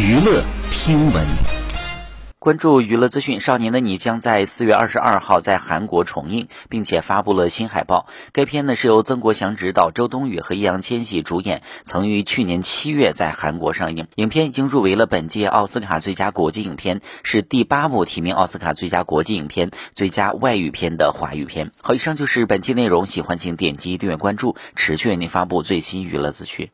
娱乐听闻。关注娱乐资讯少年的你将在四月二十二号在韩国重映并且发布了新海报。该片呢是由曾国祥执导周冬雨和易烊千玺主演曾于去年七月在韩国上映。影片已经入围了本届奥斯卡最佳国际影片是第八部提名奥斯卡最佳国际影片最佳外语片的华语片。好以上就是本期内容喜欢请点击订阅关注持续为您发布最新娱乐资讯。